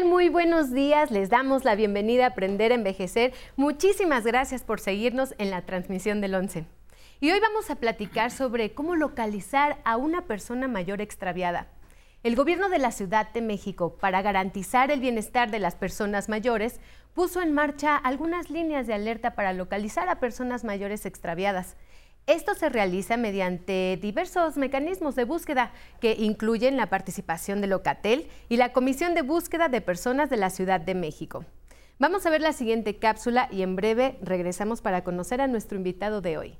Muy buenos días. Les damos la bienvenida a Aprender a Envejecer. Muchísimas gracias por seguirnos en la transmisión del 11. Y hoy vamos a platicar sobre cómo localizar a una persona mayor extraviada. El gobierno de la Ciudad de México, para garantizar el bienestar de las personas mayores, puso en marcha algunas líneas de alerta para localizar a personas mayores extraviadas. Esto se realiza mediante diversos mecanismos de búsqueda que incluyen la participación de Locatel y la Comisión de Búsqueda de Personas de la Ciudad de México. Vamos a ver la siguiente cápsula y en breve regresamos para conocer a nuestro invitado de hoy.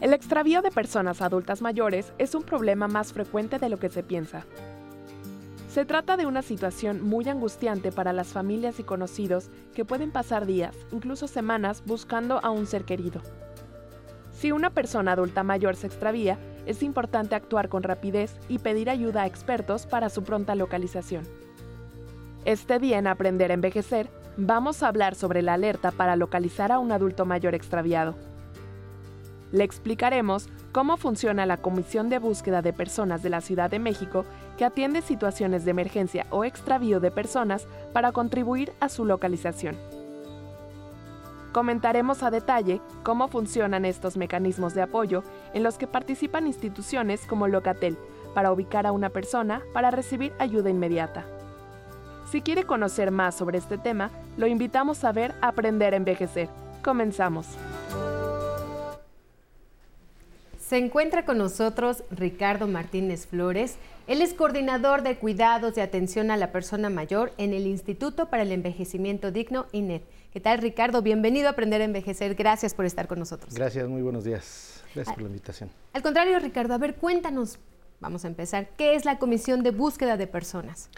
El extravío de personas adultas mayores es un problema más frecuente de lo que se piensa. Se trata de una situación muy angustiante para las familias y conocidos que pueden pasar días, incluso semanas, buscando a un ser querido. Si una persona adulta mayor se extravía, es importante actuar con rapidez y pedir ayuda a expertos para su pronta localización. Este día en Aprender a Envejecer, vamos a hablar sobre la alerta para localizar a un adulto mayor extraviado. Le explicaremos cómo funciona la Comisión de Búsqueda de Personas de la Ciudad de México que atiende situaciones de emergencia o extravío de personas para contribuir a su localización. Comentaremos a detalle cómo funcionan estos mecanismos de apoyo en los que participan instituciones como Locatel para ubicar a una persona para recibir ayuda inmediata. Si quiere conocer más sobre este tema, lo invitamos a ver Aprender a Envejecer. Comenzamos. Se encuentra con nosotros Ricardo Martínez Flores. Él es coordinador de cuidados y atención a la persona mayor en el Instituto para el Envejecimiento Digno, INED. ¿Qué tal, Ricardo? Bienvenido a Aprender a Envejecer. Gracias por estar con nosotros. Gracias, muy buenos días. Gracias por la invitación. Al contrario, Ricardo, a ver, cuéntanos, vamos a empezar, ¿qué es la Comisión de Búsqueda de Personas?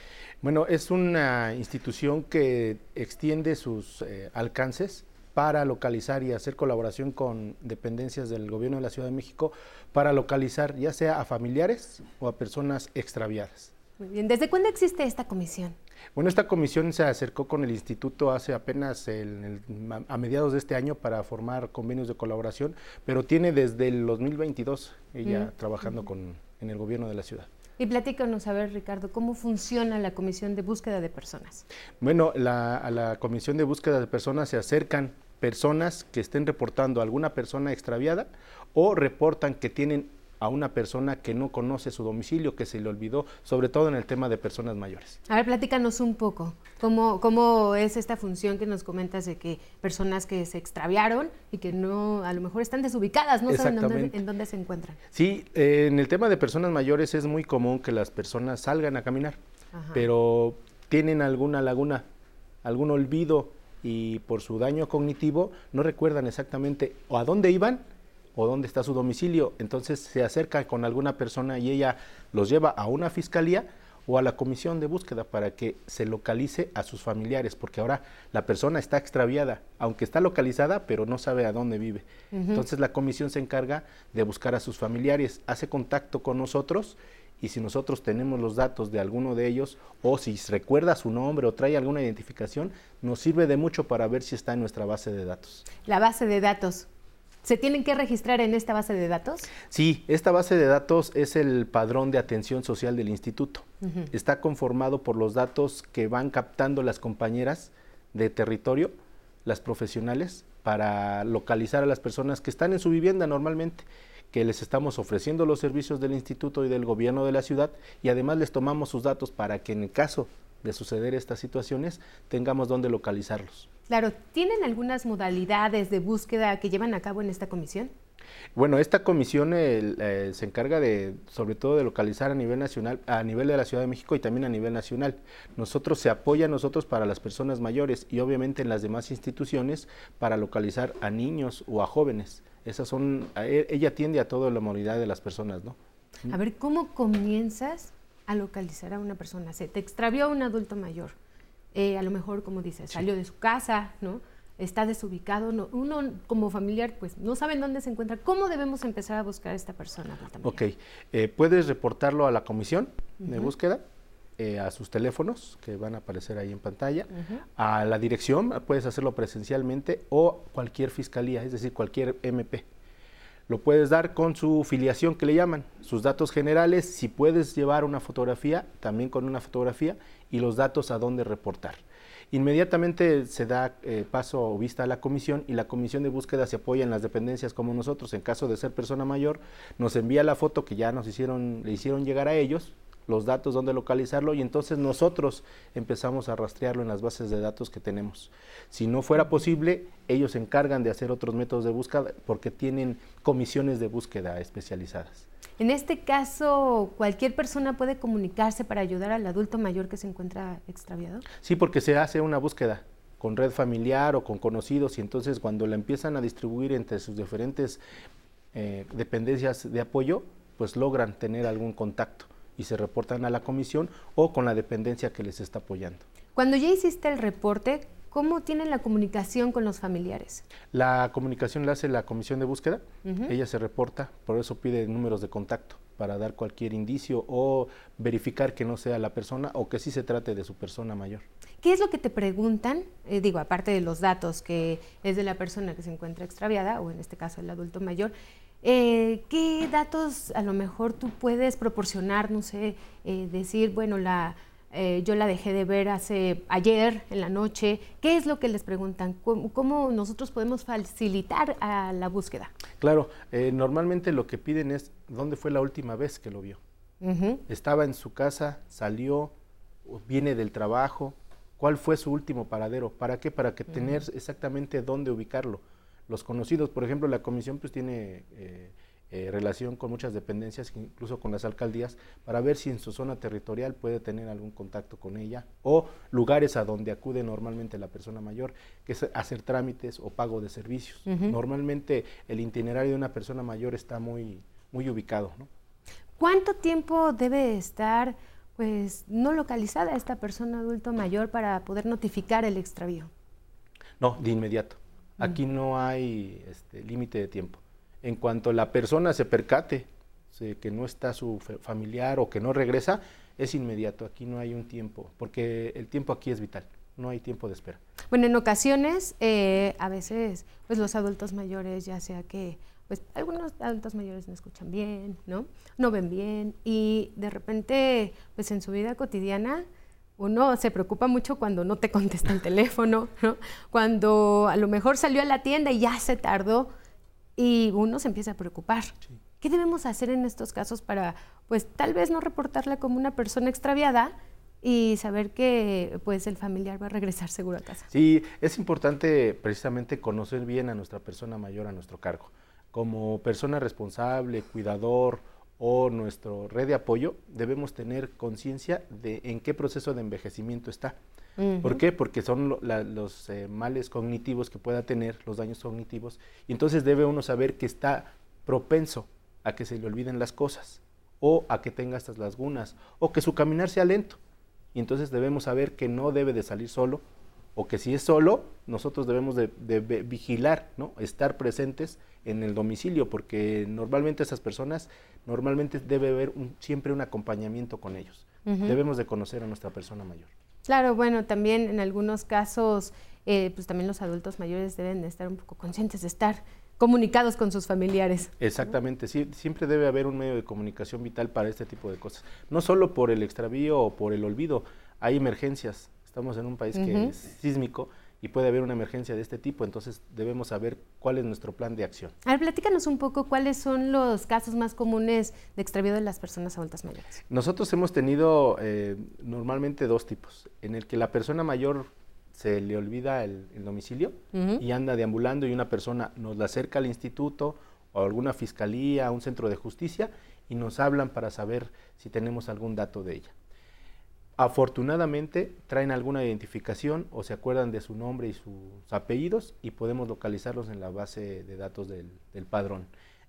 Bueno, es una institución que extiende sus eh, alcances para localizar y hacer colaboración con dependencias del gobierno de la Ciudad de México para localizar ya sea a familiares o a personas extraviadas. Muy bien, ¿desde cuándo existe esta comisión? Bueno, esta comisión se acercó con el instituto hace apenas a mediados de este año para formar convenios de colaboración, pero tiene desde el 2022 ella trabajando con, en el gobierno de la ciudad. Y platícanos, a ver, Ricardo, ¿cómo funciona la Comisión de Búsqueda de Personas? Bueno, a la Comisión de Búsqueda de Personas se acercan personas que estén reportando a alguna persona extraviada o reportan que tienen a una persona que no conoce su domicilio, que se le olvidó, sobre todo en el tema de personas mayores. A ver, platícanos un poco, ¿cómo, cómo es esta función que nos comentas de que personas que se extraviaron y que no, a lo mejor están desubicadas, no saben dónde, en dónde se encuentran? Sí, eh, en el tema de personas mayores es muy común que las personas salgan a caminar, pero tienen alguna laguna, algún olvido y por su daño cognitivo no recuerdan exactamente o a dónde iban o dónde está su domicilio. Entonces se acerca con alguna persona y ella los lleva a una fiscalía o a la comisión de búsqueda para que se localice a sus familiares, porque ahora la persona está extraviada, aunque está localizada, pero no sabe a dónde vive. Entonces la comisión se encarga de buscar a sus familiares, hace contacto con nosotros y si nosotros tenemos los datos de alguno de ellos o si recuerda su nombre o trae alguna identificación, nos sirve de mucho para ver si está en nuestra base de datos. La base de datos, ¿Se tienen que registrar en esta base de datos? Sí, esta base de datos es el padrón de atención social del instituto. Está conformado por los datos que van captando las compañeras de territorio, las profesionales, para localizar a las personas que están en su vivienda normalmente que les estamos ofreciendo los servicios del instituto y del gobierno de la ciudad y además les tomamos sus datos para que en el caso de suceder estas situaciones tengamos dónde localizarlos. Claro, ¿tienen algunas modalidades de búsqueda que llevan a cabo en esta comisión? Bueno, esta comisión eh, se encarga de, sobre todo, de localizar a nivel nacional, a nivel de la Ciudad de México y también a nivel nacional. Nosotros se apoya a nosotros para las personas mayores y obviamente en las demás instituciones para localizar a niños o a jóvenes. Esas son, e, ella atiende a toda la movilidad de las personas, ¿no? A ver, ¿cómo comienzas a localizar a una persona? Se te extravió un adulto mayor eh, a lo mejor, como dices, salió de su casa, ¿no? Está desubicado, no, uno como familiar pues no sabe dónde se encuentra. ¿Cómo debemos empezar a buscar a esta persona? Ok, eh, puedes reportarlo a la comisión de búsqueda, eh, a sus teléfonos que van a aparecer ahí en pantalla, a la dirección, puedes hacerlo presencialmente o cualquier fiscalía, es decir, cualquier MP. Lo puedes dar con su filiación que le llaman, sus datos generales, si puedes llevar una fotografía, también con una fotografía, y los datos a dónde reportar. Inmediatamente se da eh, paso o vista a la comisión y la comisión de búsqueda se apoya en las dependencias como nosotros. En caso de ser persona mayor, nos envía la foto que ya nos hicieron, le hicieron llegar a ellos, los datos, dónde localizarlo y entonces nosotros empezamos a rastrearlo en las bases de datos que tenemos. Si no fuera posible, ellos se encargan de hacer otros métodos de búsqueda porque tienen comisiones de búsqueda especializadas. En este caso, ¿cualquier persona puede comunicarse para ayudar al adulto mayor que se encuentra extraviado? Sí, porque se hace una búsqueda con red familiar o con conocidos y entonces cuando la empiezan a distribuir entre sus diferentes eh, dependencias de apoyo, pues logran tener algún contacto y se reportan a la comisión o con la dependencia que les está apoyando. Cuando ya hiciste el reporte, ¿Cómo tienen la comunicación con los familiares? La comunicación la hace la comisión de búsqueda, ella se reporta, por eso pide números de contacto para dar cualquier indicio o verificar que no sea la persona o que sí se trate de su persona mayor. ¿Qué es lo que te preguntan? Eh, digo, aparte de los datos que es de la persona que se encuentra extraviada, o en este caso el adulto mayor, eh, ¿qué datos a lo mejor tú puedes proporcionar? No sé, eh, decir, bueno, la eh, yo la dejé de ver hace ayer en la noche. ¿Qué es lo que les preguntan? ¿Cómo, nosotros podemos facilitar a la búsqueda? Claro, eh, normalmente lo que piden es dónde fue la última vez que lo vio. Estaba en su casa, salió, viene del trabajo. ¿Cuál fue su último paradero? ¿Para qué? Para que tener exactamente dónde ubicarlo. Los conocidos, por ejemplo, la comisión pues tiene eh, eh, relación con muchas dependencias, incluso con las alcaldías, para ver si en su zona territorial puede tener algún contacto con ella o lugares a donde acude normalmente la persona mayor, que es hacer trámites o pago de servicios. Normalmente el itinerario de una persona mayor está muy, muy ubicado. ¿Cuánto tiempo debe estar pues no localizada esta persona adulto mayor para poder notificar el extravío? No, de inmediato. Aquí no hay este, límite de tiempo en cuanto la persona se percate que no está su familiar o que no regresa, es inmediato, aquí no hay un tiempo, porque el tiempo aquí es vital, no hay tiempo de espera. Bueno, en ocasiones, eh, a veces, pues los adultos mayores, ya sea que, pues algunos adultos mayores no escuchan bien, ¿no? No ven bien y de repente, pues en su vida cotidiana, uno se preocupa mucho cuando no te contesta el teléfono, ¿no? Cuando a lo mejor salió a la tienda y ya se tardó y uno se empieza a preocupar. ¿Qué debemos hacer en estos casos para, pues, tal vez no reportarla como una persona extraviada y saber que, pues, el familiar va a regresar seguro a casa? Sí, es importante precisamente conocer bien a nuestra persona mayor a nuestro cargo. Como persona responsable, cuidador o nuestro red de apoyo, debemos tener conciencia de en qué proceso de envejecimiento está. ¿Por qué? Porque son los eh, males cognitivos que pueda tener, los daños cognitivos, y entonces debe uno saber que está propenso a que se le olviden las cosas, o a que tenga estas lagunas, o que su caminar sea lento. Y entonces debemos saber que no debe de salir solo, o que si es solo, nosotros debemos de, vigilar, ¿no? estar presentes en el domicilio, porque normalmente esas personas, normalmente debe haber siempre un acompañamiento con ellos. Debemos de conocer a nuestra persona mayor. Claro, bueno, también en algunos casos, eh, pues también los adultos mayores deben de estar un poco conscientes de estar comunicados con sus familiares. Exactamente, sí, siempre debe haber un medio de comunicación vital para este tipo de cosas. No solo por el extravío o por el olvido, hay emergencias. Estamos en un país que es sísmico y puede haber una emergencia de este tipo, entonces debemos saber cuál es nuestro plan de acción. A ver, platícanos un poco cuáles son los casos más comunes de extravío de las personas adultas mayores. Nosotros hemos tenido eh, normalmente dos tipos, en el que la persona mayor se le olvida el, domicilio y anda deambulando y una persona nos la acerca al instituto o a alguna fiscalía, a un centro de justicia y nos hablan para saber si tenemos algún dato de ella. Afortunadamente traen alguna identificación o se acuerdan de su nombre y sus apellidos y podemos localizarlos en la base de datos del, padrón.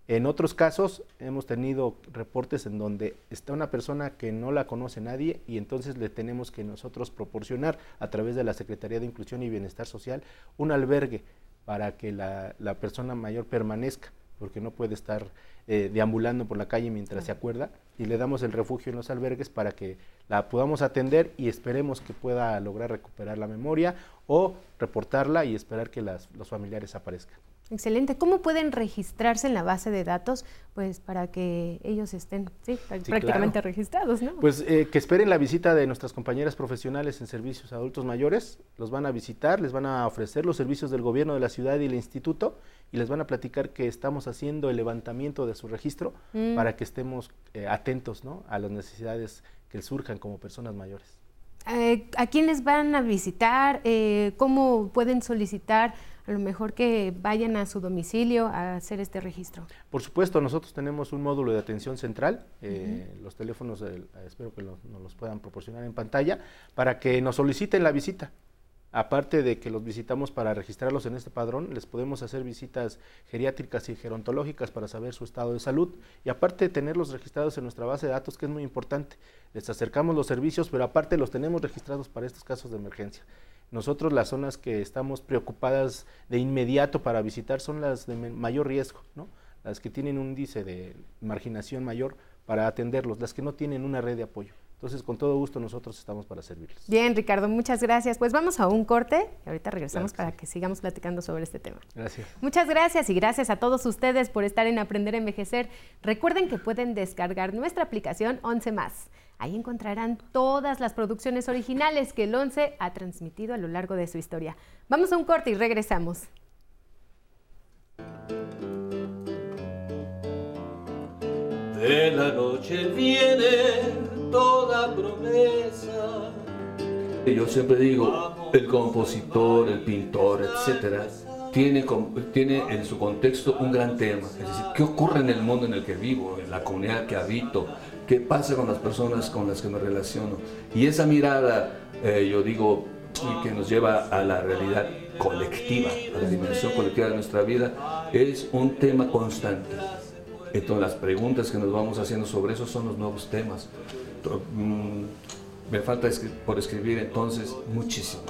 En otros casos hemos tenido reportes en donde está una persona que no la conoce nadie y entonces le tenemos que nosotros proporcionar a través de la Secretaría de Inclusión y Bienestar Social un albergue para que la, la persona mayor permanezca, porque no puede estar eh, deambulando por la calle mientras se acuerda y le damos el refugio en los albergues para que la podamos atender y esperemos que pueda lograr recuperar la memoria o reportarla y esperar que los familiares aparezcan. Excelente. ¿Cómo pueden registrarse en la base de datos? Pues para que ellos estén prácticamente registrados, ¿no? Pues eh, que esperen la visita de nuestras compañeras profesionales en servicios adultos mayores. Los van a visitar, les van a ofrecer los servicios del gobierno de la ciudad y el instituto y les van a platicar que estamos haciendo el levantamiento de su registro mm. para que estemos eh, atentos ¿no? a las necesidades que surjan como personas mayores. Eh, ¿A quién les van a visitar? ¿Cómo pueden solicitar? a lo mejor que vayan a su domicilio a hacer este registro. Por supuesto, nosotros tenemos un módulo de atención central, eh, los teléfonos eh, espero que nos los puedan proporcionar en pantalla, para que nos soliciten la visita. Aparte de que los visitamos para registrarlos en este padrón, les podemos hacer visitas geriátricas y gerontológicas para saber su estado de salud. Y aparte de tenerlos registrados en nuestra base de datos, que es muy importante, les acercamos los servicios, pero aparte los tenemos registrados para estos casos de emergencia. Nosotros las zonas que estamos preocupadas de inmediato para visitar son las de mayor riesgo, ¿no? las que tienen un índice de marginación mayor para atenderlos, las que no tienen una red de apoyo. Entonces, con todo gusto nosotros estamos para servirles. Bien, Ricardo, muchas gracias. Pues vamos a un corte y ahorita regresamos para que sigamos platicando sobre este tema. Gracias. Muchas gracias y gracias a todos ustedes por estar en Aprender a Envejecer. Recuerden que pueden descargar nuestra aplicación 11 más. Ahí encontrarán todas las producciones originales que el 11 ha transmitido a lo largo de su historia. Vamos a un corte y regresamos. De la noche viene toda promesa. Yo siempre digo, el compositor, el pintor, etcétera, tiene, tiene en su contexto un gran tema. Es decir, ¿qué ocurre en el mundo en el que vivo, en la comunidad que habito? qué pasa con las personas con las que me relaciono. Y esa mirada, eh, yo digo, que nos lleva a la realidad colectiva, a la dimensión colectiva de nuestra vida, es un tema constante. Entonces las preguntas que nos vamos haciendo sobre eso son los nuevos temas. Mm, me falta por escribir entonces muchísimo.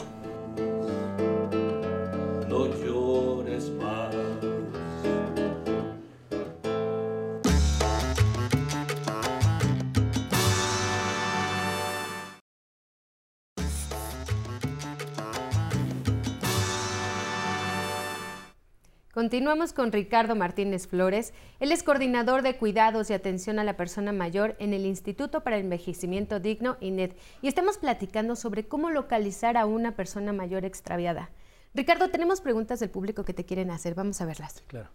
Continuamos con Ricardo Martínez Flores. Él es coordinador de cuidados y atención a la persona mayor en el Instituto para el Envejecimiento Digno, INED, y estamos platicando sobre cómo localizar a una persona mayor extraviada. Ricardo, tenemos preguntas del público que te quieren hacer. Vamos a verlas. Claro.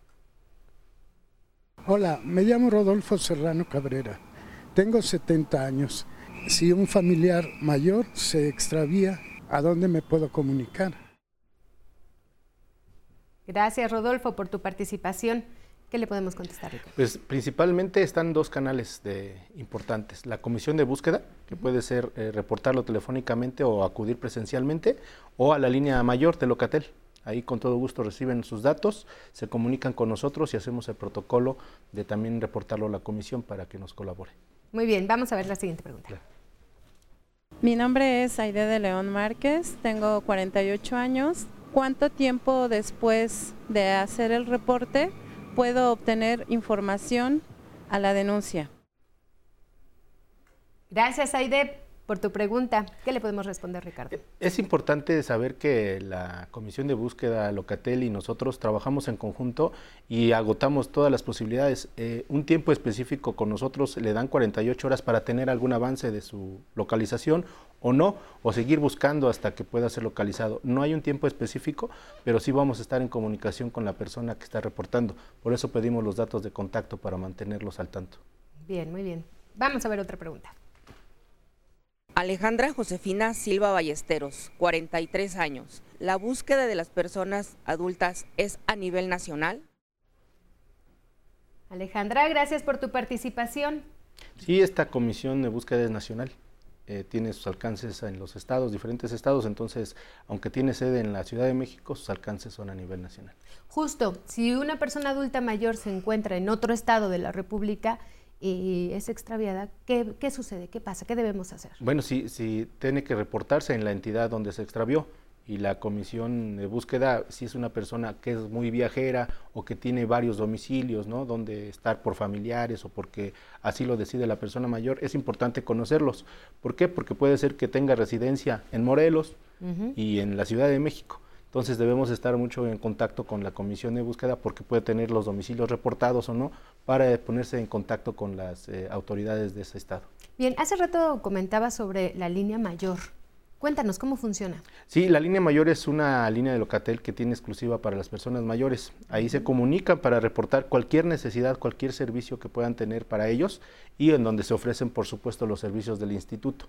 Hola, me llamo Rodolfo Serrano Cabrera. Tengo 70 años. Si un familiar mayor se extravía, ¿a dónde me puedo comunicar? Gracias, Rodolfo, por tu participación. ¿Qué le podemos contestar? Pues principalmente están dos canales de, importantes. La comisión de búsqueda, que puede ser eh, reportarlo telefónicamente o acudir presencialmente, o a la línea mayor de Locatel. Ahí con todo gusto reciben sus datos, se comunican con nosotros y hacemos el protocolo de también reportarlo a la comisión para que nos colabore. Muy bien, vamos a ver la siguiente pregunta. Mi nombre es Aide de León Márquez, tengo 48 años, cuánto tiempo después de hacer el reporte puedo obtener información a la denuncia. Gracias, Aide, por tu pregunta. ¿Qué le podemos responder, Ricardo? Es importante saber que la Comisión de Búsqueda Locatel y nosotros trabajamos en conjunto y agotamos todas las posibilidades. Eh, un tiempo específico con nosotros le dan 48 horas para tener algún avance de su localización o no, o seguir buscando hasta que pueda ser localizado. No hay un tiempo específico, pero sí vamos a estar en comunicación con la persona que está reportando. Por eso pedimos los datos de contacto para mantenerlos al tanto. Bien, muy bien. Vamos a ver otra pregunta. Alejandra Josefina Silva Ballesteros, 43 años. ¿La búsqueda de las personas adultas es a nivel nacional? Alejandra, gracias por tu participación. Sí, esta comisión de búsqueda es nacional. Eh, tiene sus alcances en los estados, diferentes estados, entonces, aunque tiene sede en la Ciudad de México, sus alcances son a nivel nacional. Justo, si una persona adulta mayor se encuentra en otro estado de la República y es extraviada, ¿qué, qué sucede? ¿Qué pasa? ¿Qué debemos hacer? Bueno, si, si tiene que reportarse en la entidad donde se extravió, y la comisión de búsqueda, si es una persona que es muy viajera o que tiene varios domicilios, ¿no? Donde estar por familiares o porque así lo decide la persona mayor, es importante conocerlos. ¿Por qué? Porque puede ser que tenga residencia en Morelos y en la Ciudad de México. Entonces debemos estar mucho en contacto con la comisión de búsqueda porque puede tener los domicilios reportados o no para ponerse en contacto con las eh, autoridades de ese estado. Bien, hace rato comentaba sobre la línea mayor. Cuéntanos, ¿cómo funciona? Sí, la línea mayor es una línea de Locatel que tiene exclusiva para las personas mayores. Ahí se comunican para reportar cualquier necesidad, cualquier servicio que puedan tener para ellos y en donde se ofrecen, por supuesto, los servicios del instituto.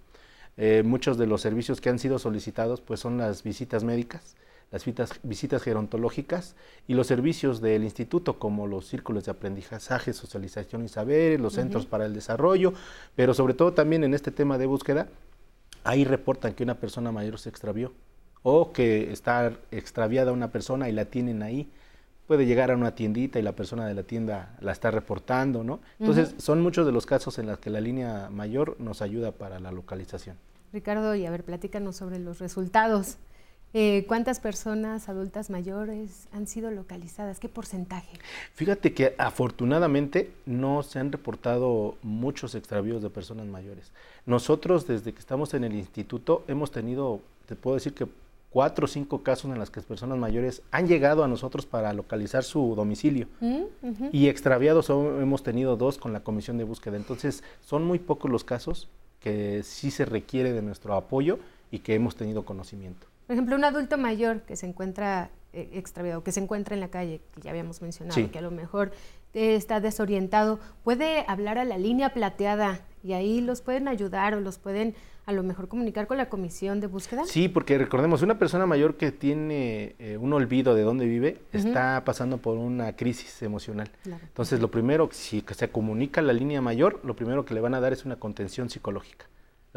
Eh, muchos de los servicios que han sido solicitados pues son las visitas médicas, las visitas, gerontológicas y los servicios del instituto como los círculos de aprendizaje, socialización y saberes, los centros para el desarrollo, pero sobre todo también en este tema de búsqueda, ahí reportan que una persona mayor se extravió o que está extraviada una persona y la tienen ahí. Puede llegar a una tiendita y la persona de la tienda la está reportando, ¿no? Entonces, son muchos de los casos en los que la línea mayor nos ayuda para la localización. Ricardo, y a ver, platícanos sobre los resultados. Eh, ¿Cuántas personas adultas mayores han sido localizadas? ¿Qué porcentaje? Fíjate que afortunadamente no se han reportado muchos extravíos de personas mayores. Nosotros desde que estamos en el instituto hemos tenido, te puedo decir que cuatro o cinco casos en los que personas mayores han llegado a nosotros para localizar su domicilio. Mm, y extraviados hemos tenido dos con la comisión de búsqueda. Entonces son muy pocos los casos que sí se requiere de nuestro apoyo y que hemos tenido conocimiento. Por ejemplo, un adulto mayor que se encuentra eh, extraviado, que se encuentra en la calle, que ya habíamos mencionado, que a lo mejor eh, está desorientado, puede hablar a la línea plateada y ahí los pueden ayudar o los pueden a lo mejor comunicar con la comisión de búsqueda. Sí, porque recordemos, una persona mayor que tiene eh, un olvido de dónde vive está pasando por una crisis emocional. Entonces, lo primero, si se comunica a la línea mayor, lo primero que le van a dar es una contención psicológica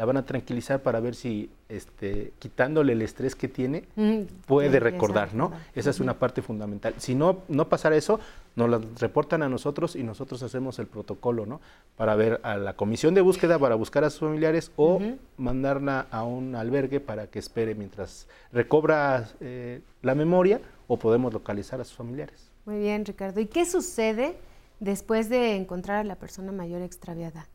la van a tranquilizar para ver si este, quitándole el estrés que tiene mm, puede recordar, ¿no? Esa es una parte fundamental. Si no, no pasara eso, nos la reportan a nosotros y nosotros hacemos el protocolo, ¿no? Para ver a la comisión de búsqueda para buscar a sus familiares o mandarla a un albergue para que espere mientras recobra eh, la memoria o podemos localizar a sus familiares. Muy bien, Ricardo. ¿Y qué sucede después de encontrar a la persona mayor extraviada?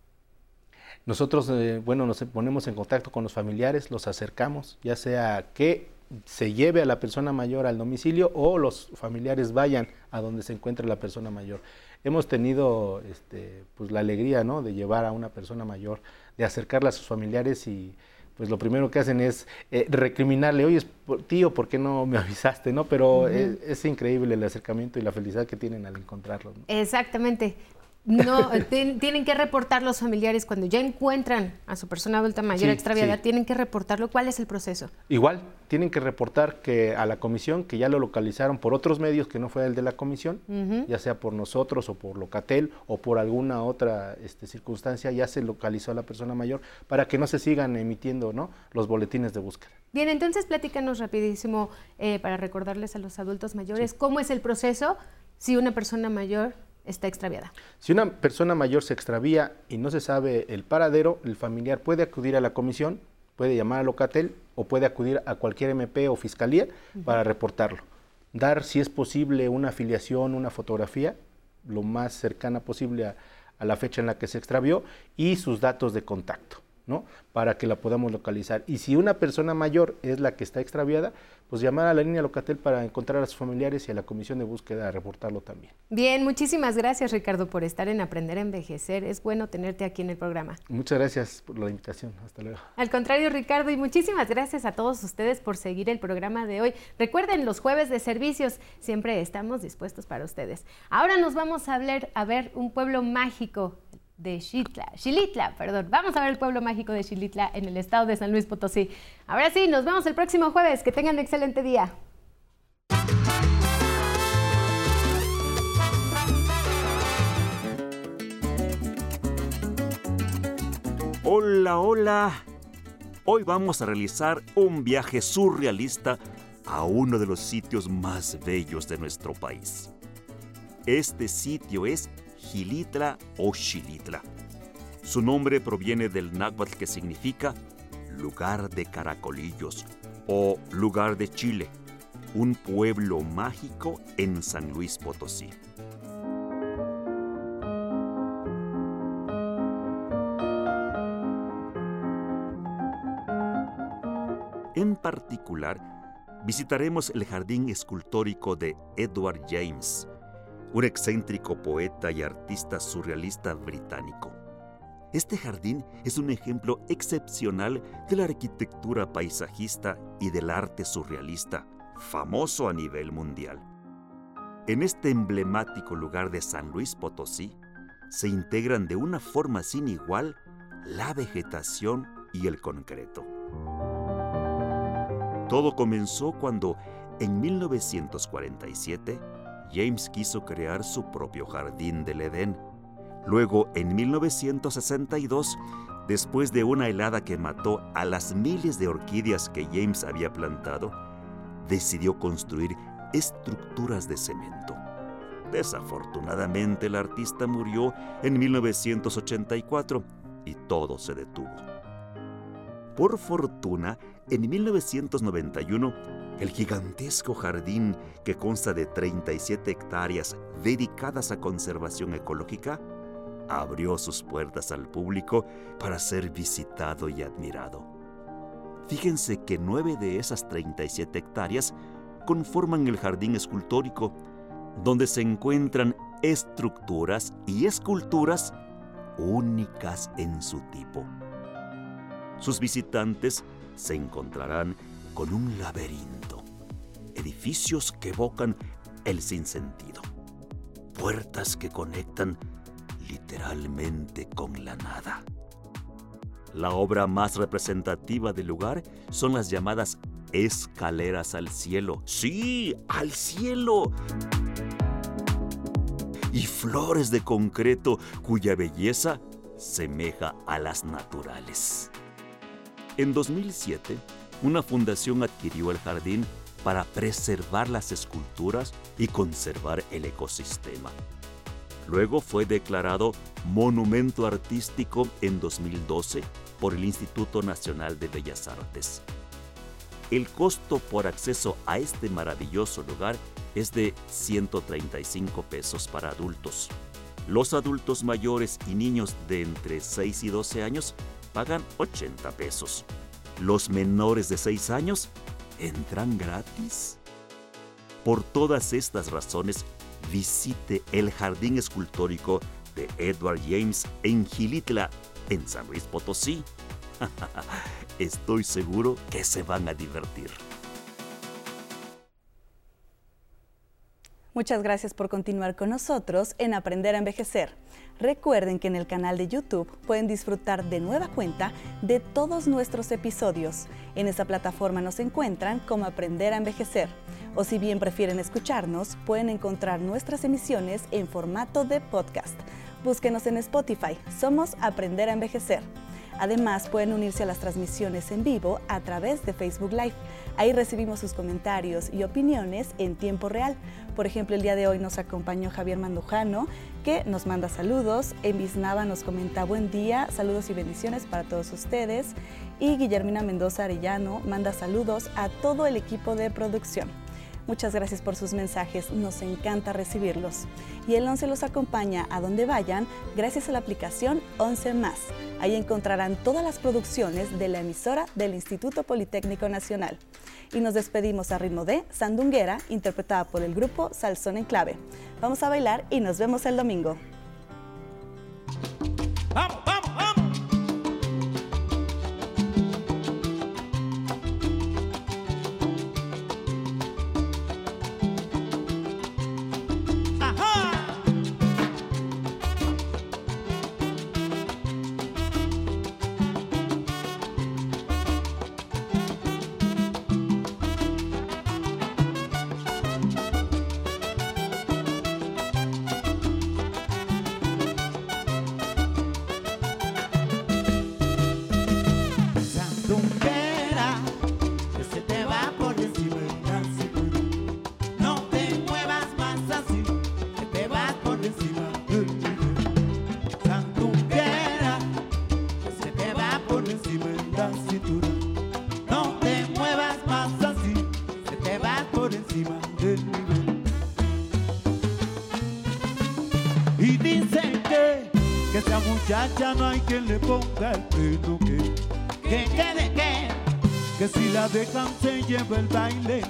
Nosotros, eh, bueno, nos ponemos en contacto con los familiares, los acercamos, ya sea que se lleve a la persona mayor al domicilio o los familiares vayan a donde se encuentre la persona mayor. Hemos tenido este, pues, la alegría ¿no? de llevar a una persona mayor, de acercarla a sus familiares y pues lo primero que hacen es eh, recriminarle, oye, tío, ¿por qué no me avisaste? ¿no? Pero es, es, increíble el acercamiento y la felicidad que tienen al encontrarlos. Exactamente. No, tienen que reportar los familiares cuando ya encuentran a su persona adulta mayor extraviada, tienen que reportarlo. ¿Cuál es el proceso? Igual, tienen que reportar que a la comisión que ya lo localizaron por otros medios que no fue el de la comisión, ya sea por nosotros o por Locatel o por alguna otra este, circunstancia, ya se localizó a la persona mayor para que no se sigan emitiendo ¿no? los boletines de búsqueda. Bien, entonces platícanos rapidísimo eh, para recordarles a los adultos mayores cómo es el proceso si una persona mayor está extraviada. Si una persona mayor se extravía y no se sabe el paradero, el familiar puede acudir a la comisión, puede llamar a Locatel o puede acudir a cualquier MP o fiscalía para reportarlo. Dar, si es posible, una afiliación, una fotografía, lo más cercana posible a la fecha en la que se extravió y sus datos de contacto. ¿No? Para que la podamos localizar. Y si una persona mayor es la que está extraviada, pues llamar a la línea Locatel para encontrar a sus familiares y a la comisión de búsqueda a reportarlo también. Bien, muchísimas gracias Ricardo por estar en Aprender a Envejecer. Es bueno tenerte aquí en el programa. Muchas gracias por la invitación. Hasta luego. Al contrario, Ricardo, y muchísimas gracias a todos ustedes por seguir el programa de hoy. Recuerden, los jueves de servicios siempre estamos dispuestos para ustedes. Ahora nos vamos a, hablar, a ver un pueblo mágico de Xitla, Xilitla, perdón. Vamos a ver el pueblo mágico de Xilitla en el estado de San Luis Potosí. Ahora sí, nos vemos el próximo jueves. Que tengan un excelente día. Hola, hola. Hoy vamos a realizar un viaje surrealista a uno de los sitios más bellos de nuestro país. Este sitio es Gilitla o Xilitla. Su nombre proviene del náhuatl que significa lugar de caracolillos o lugar de Chile, un pueblo mágico en San Luis Potosí. En particular, visitaremos el jardín escultórico de Edward James, un excéntrico poeta y artista surrealista británico. Este jardín es un ejemplo excepcional de la arquitectura paisajista y del arte surrealista, famoso a nivel mundial. En este emblemático lugar de San Luis Potosí, se integran de una forma sin igual la vegetación y el concreto. Todo comenzó cuando, en 1947, James quiso crear su propio jardín del Edén. Luego, en 1962, después de una helada que mató a las miles de orquídeas que James había plantado, decidió construir estructuras de cemento. Desafortunadamente el artista murió en 1984 y todo se detuvo. Por fortuna, en 1991, el gigantesco jardín, que consta de 37 hectáreas dedicadas a conservación ecológica, abrió sus puertas al público para ser visitado y admirado. Fíjense que nueve de esas 37 hectáreas conforman el jardín escultórico, donde se encuentran estructuras y esculturas únicas en su tipo. Sus visitantes se encontrarán con un laberinto, edificios que evocan el sinsentido, puertas que conectan literalmente con la nada. La obra más representativa del lugar son las llamadas escaleras al cielo. Sí, al cielo. Y flores de concreto cuya belleza semeja a las naturales. En 2007, una fundación adquirió el jardín para preservar las esculturas y conservar el ecosistema. Luego fue declarado Monumento Artístico en 2012 por el Instituto Nacional de Bellas Artes. El costo por acceso a este maravilloso lugar es de 135 pesos para adultos. Los adultos mayores y niños de entre 6 y 12 años pagan 80 pesos. Los menores de 6 años entran gratis. Por todas estas razones, visite el Jardín Escultórico de Edward James en Gilitla, en San Luis Potosí. Estoy seguro que se van a divertir. Muchas gracias por continuar con nosotros en Aprender a Envejecer. Recuerden que en el canal de YouTube pueden disfrutar de nueva cuenta de todos nuestros episodios. En esa plataforma nos encuentran como Aprender a Envejecer. O si bien prefieren escucharnos, pueden encontrar nuestras emisiones en formato de podcast. Búsquenos en Spotify. Somos Aprender a Envejecer. Además, pueden unirse a las transmisiones en vivo a través de Facebook Live. Ahí recibimos sus comentarios y opiniones en tiempo real. Por ejemplo, el día de hoy nos acompañó Javier Mandujano, que nos manda saludos. Envis Nava nos comenta buen día, saludos y bendiciones para todos ustedes. Y Guillermina Mendoza Arellano manda saludos a todo el equipo de producción. Muchas gracias por sus mensajes, nos encanta recibirlos. Y el 11 los acompaña a donde vayan gracias a la aplicación 11 más. Ahí encontrarán todas las producciones de la emisora del Instituto Politécnico Nacional. Y nos despedimos a ritmo de Sandunguera, interpretada por el grupo Salsón en Clave. Vamos a bailar y nos vemos el domingo. Muchacha no hay quien le ponga el freno que, que, que de qué, que si la dejan se lleva el baile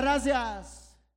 Gracias.